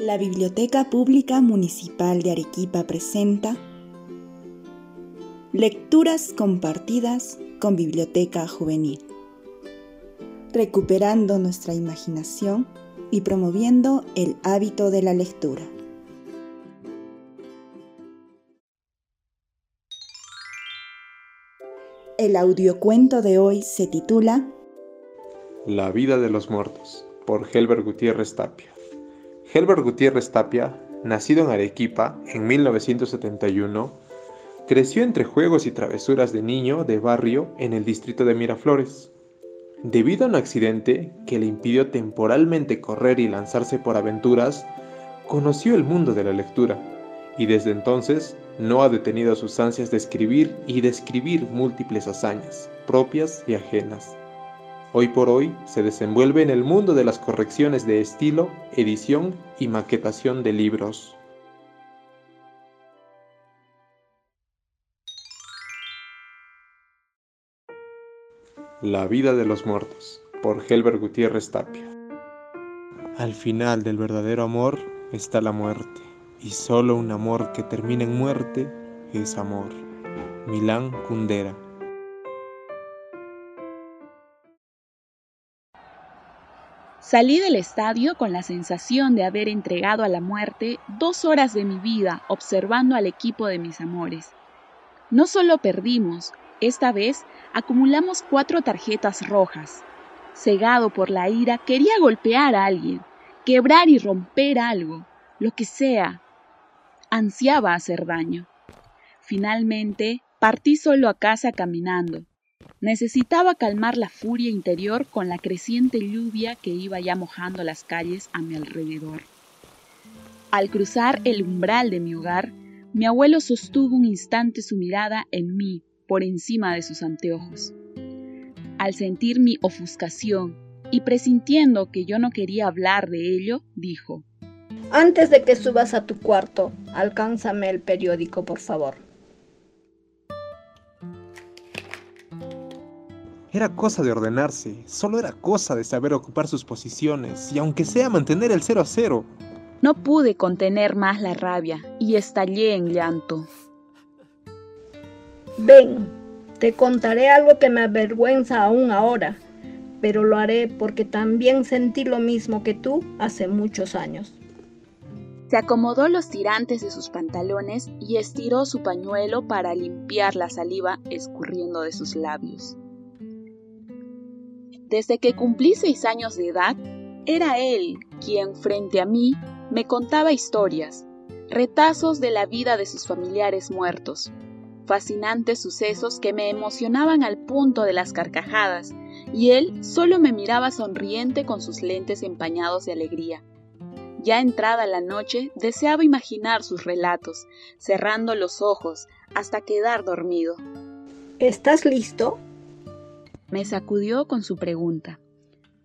La Biblioteca Pública Municipal de Arequipa presenta Lecturas compartidas con Biblioteca Juvenil, recuperando nuestra imaginación y promoviendo el hábito de la lectura. El audiocuento de hoy se titula La vida de los muertos, por Helber Gutiérrez Tapia. Helber Gutiérrez Tapia, nacido en Arequipa en 1971, creció entre juegos y travesuras de niño de barrio en el distrito de Miraflores. Debido a un accidente que le impidió temporalmente correr y lanzarse por aventuras, conoció el mundo de la lectura y desde entonces no ha detenido sus ansias de escribir y de escribir múltiples hazañas, propias y ajenas. Hoy por hoy se desenvuelve en el mundo de las correcciones de estilo, edición y maquetación de libros. La vida de los muertos, por Helber Gutiérrez Tapia. Al final del verdadero amor está la muerte, y solo un amor que termina en muerte es amor. Milán Kundera. Salí del estadio con la sensación de haber entregado a la muerte dos horas de mi vida observando al equipo de mis amores. No solo perdimos, esta vez acumulamos cuatro tarjetas rojas. Cegado por la ira, quería golpear a alguien, quebrar y romper algo, lo que sea. Ansiaba hacer daño. Finalmente, partí solo a casa caminando. Necesitaba calmar la furia interior con la creciente lluvia que iba ya mojando las calles a mi alrededor. Al cruzar el umbral de mi hogar, mi abuelo sostuvo un instante su mirada en mí por encima de sus anteojos. Al sentir mi ofuscación y presintiendo que yo no quería hablar de ello, dijo, Antes de que subas a tu cuarto, alcánzame el periódico, por favor. Era cosa de ordenarse, solo era cosa de saber ocupar sus posiciones, y aunque sea mantener el cero a cero. No pude contener más la rabia y estallé en llanto. Ven, te contaré algo que me avergüenza aún ahora, pero lo haré porque también sentí lo mismo que tú hace muchos años. Se acomodó los tirantes de sus pantalones y estiró su pañuelo para limpiar la saliva escurriendo de sus labios. Desde que cumplí seis años de edad, era él quien frente a mí me contaba historias, retazos de la vida de sus familiares muertos, fascinantes sucesos que me emocionaban al punto de las carcajadas, y él solo me miraba sonriente con sus lentes empañados de alegría. Ya entrada la noche, deseaba imaginar sus relatos, cerrando los ojos hasta quedar dormido. ¿Estás listo? Me sacudió con su pregunta.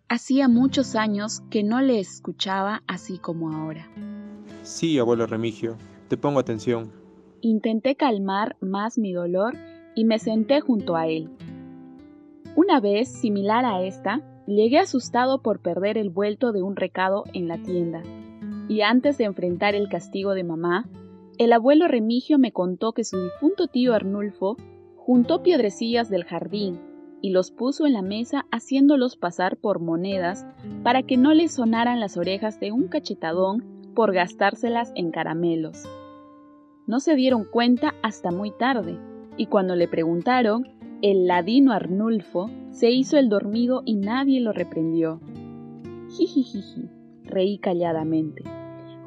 Hacía muchos años que no le escuchaba así como ahora. Sí, abuelo Remigio, te pongo atención. Intenté calmar más mi dolor y me senté junto a él. Una vez, similar a esta, llegué asustado por perder el vuelto de un recado en la tienda. Y antes de enfrentar el castigo de mamá, el abuelo Remigio me contó que su difunto tío Arnulfo juntó piedrecillas del jardín y los puso en la mesa haciéndolos pasar por monedas para que no le sonaran las orejas de un cachetadón por gastárselas en caramelos. No se dieron cuenta hasta muy tarde, y cuando le preguntaron, el ladino Arnulfo se hizo el dormido y nadie lo reprendió. Jijijiji, reí calladamente.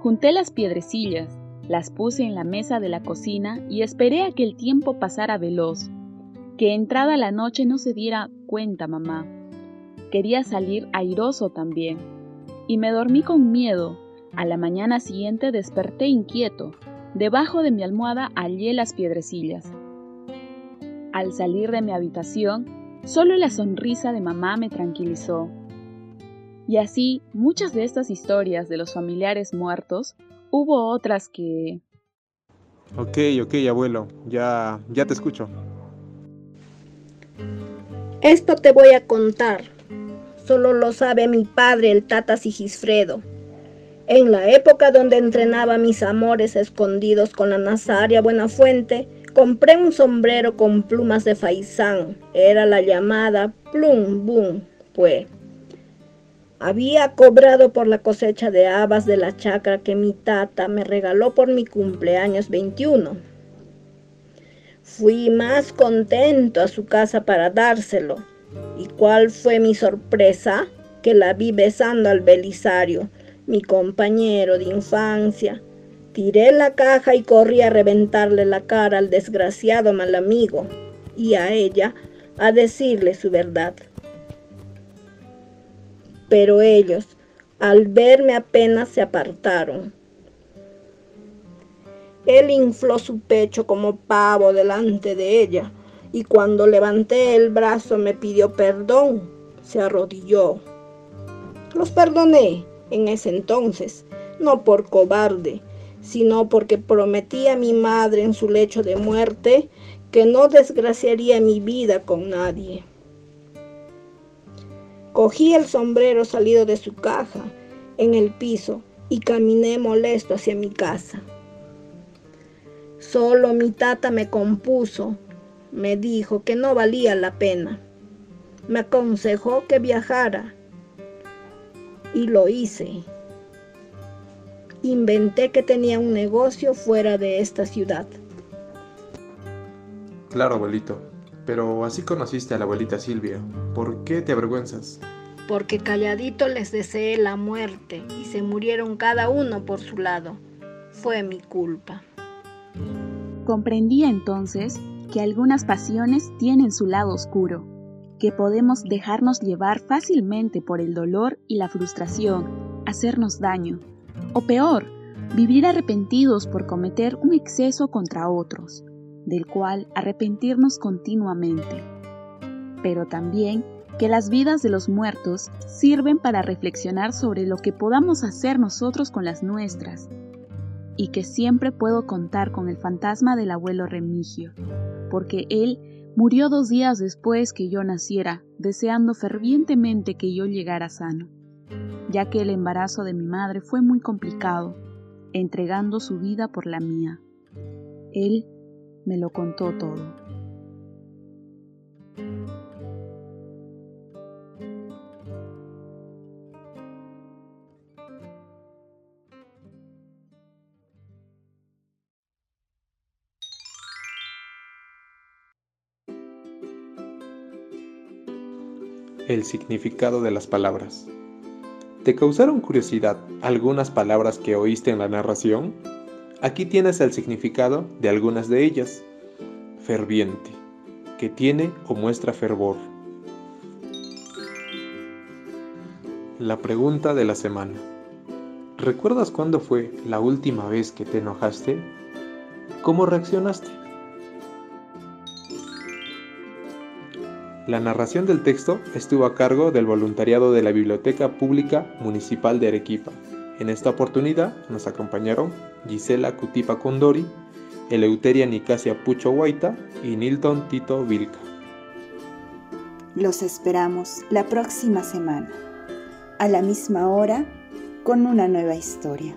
Junté las piedrecillas, las puse en la mesa de la cocina y esperé a que el tiempo pasara veloz, que entrada la noche no se diera cuenta mamá. Quería salir airoso también. Y me dormí con miedo. A la mañana siguiente desperté inquieto. Debajo de mi almohada hallé las piedrecillas. Al salir de mi habitación, solo la sonrisa de mamá me tranquilizó. Y así, muchas de estas historias de los familiares muertos, hubo otras que... Ok, ok, abuelo, ya, ya te escucho. Esto te voy a contar. Solo lo sabe mi padre, el Tata Sigisfredo. En la época donde entrenaba mis amores escondidos con la Nazaria Buenafuente, compré un sombrero con plumas de faisán. Era la llamada plum bum, pues. Había cobrado por la cosecha de habas de la chacra que mi tata me regaló por mi cumpleaños 21. Fui más contento a su casa para dárselo. ¿Y cuál fue mi sorpresa? Que la vi besando al Belisario mi compañero de infancia. Tiré la caja y corrí a reventarle la cara al desgraciado mal amigo y a ella a decirle su verdad. Pero ellos, al verme apenas se apartaron. Él infló su pecho como pavo delante de ella y cuando levanté el brazo me pidió perdón, se arrodilló. Los perdoné en ese entonces, no por cobarde, sino porque prometí a mi madre en su lecho de muerte que no desgraciaría mi vida con nadie. Cogí el sombrero salido de su caja en el piso y caminé molesto hacia mi casa. Solo mi tata me compuso, me dijo que no valía la pena. Me aconsejó que viajara y lo hice. Inventé que tenía un negocio fuera de esta ciudad. Claro, abuelito. Pero así conociste a la abuelita Silvia. ¿Por qué te avergüenzas? Porque calladito les deseé la muerte y se murieron cada uno por su lado. Fue mi culpa. Comprendía entonces que algunas pasiones tienen su lado oscuro que podemos dejarnos llevar fácilmente por el dolor y la frustración, hacernos daño, o peor, vivir arrepentidos por cometer un exceso contra otros, del cual arrepentirnos continuamente. Pero también que las vidas de los muertos sirven para reflexionar sobre lo que podamos hacer nosotros con las nuestras, y que siempre puedo contar con el fantasma del abuelo Remigio, porque él Murió dos días después que yo naciera, deseando fervientemente que yo llegara sano, ya que el embarazo de mi madre fue muy complicado, entregando su vida por la mía. Él me lo contó todo. El significado de las palabras. ¿Te causaron curiosidad algunas palabras que oíste en la narración? Aquí tienes el significado de algunas de ellas. Ferviente, que tiene o muestra fervor. La pregunta de la semana. ¿Recuerdas cuándo fue la última vez que te enojaste? ¿Cómo reaccionaste? La narración del texto estuvo a cargo del voluntariado de la Biblioteca Pública Municipal de Arequipa. En esta oportunidad nos acompañaron Gisela Cutipa Condori, Eleuteria Nicasia Pucho Guaita y Nilton Tito Vilca. Los esperamos la próxima semana, a la misma hora, con una nueva historia.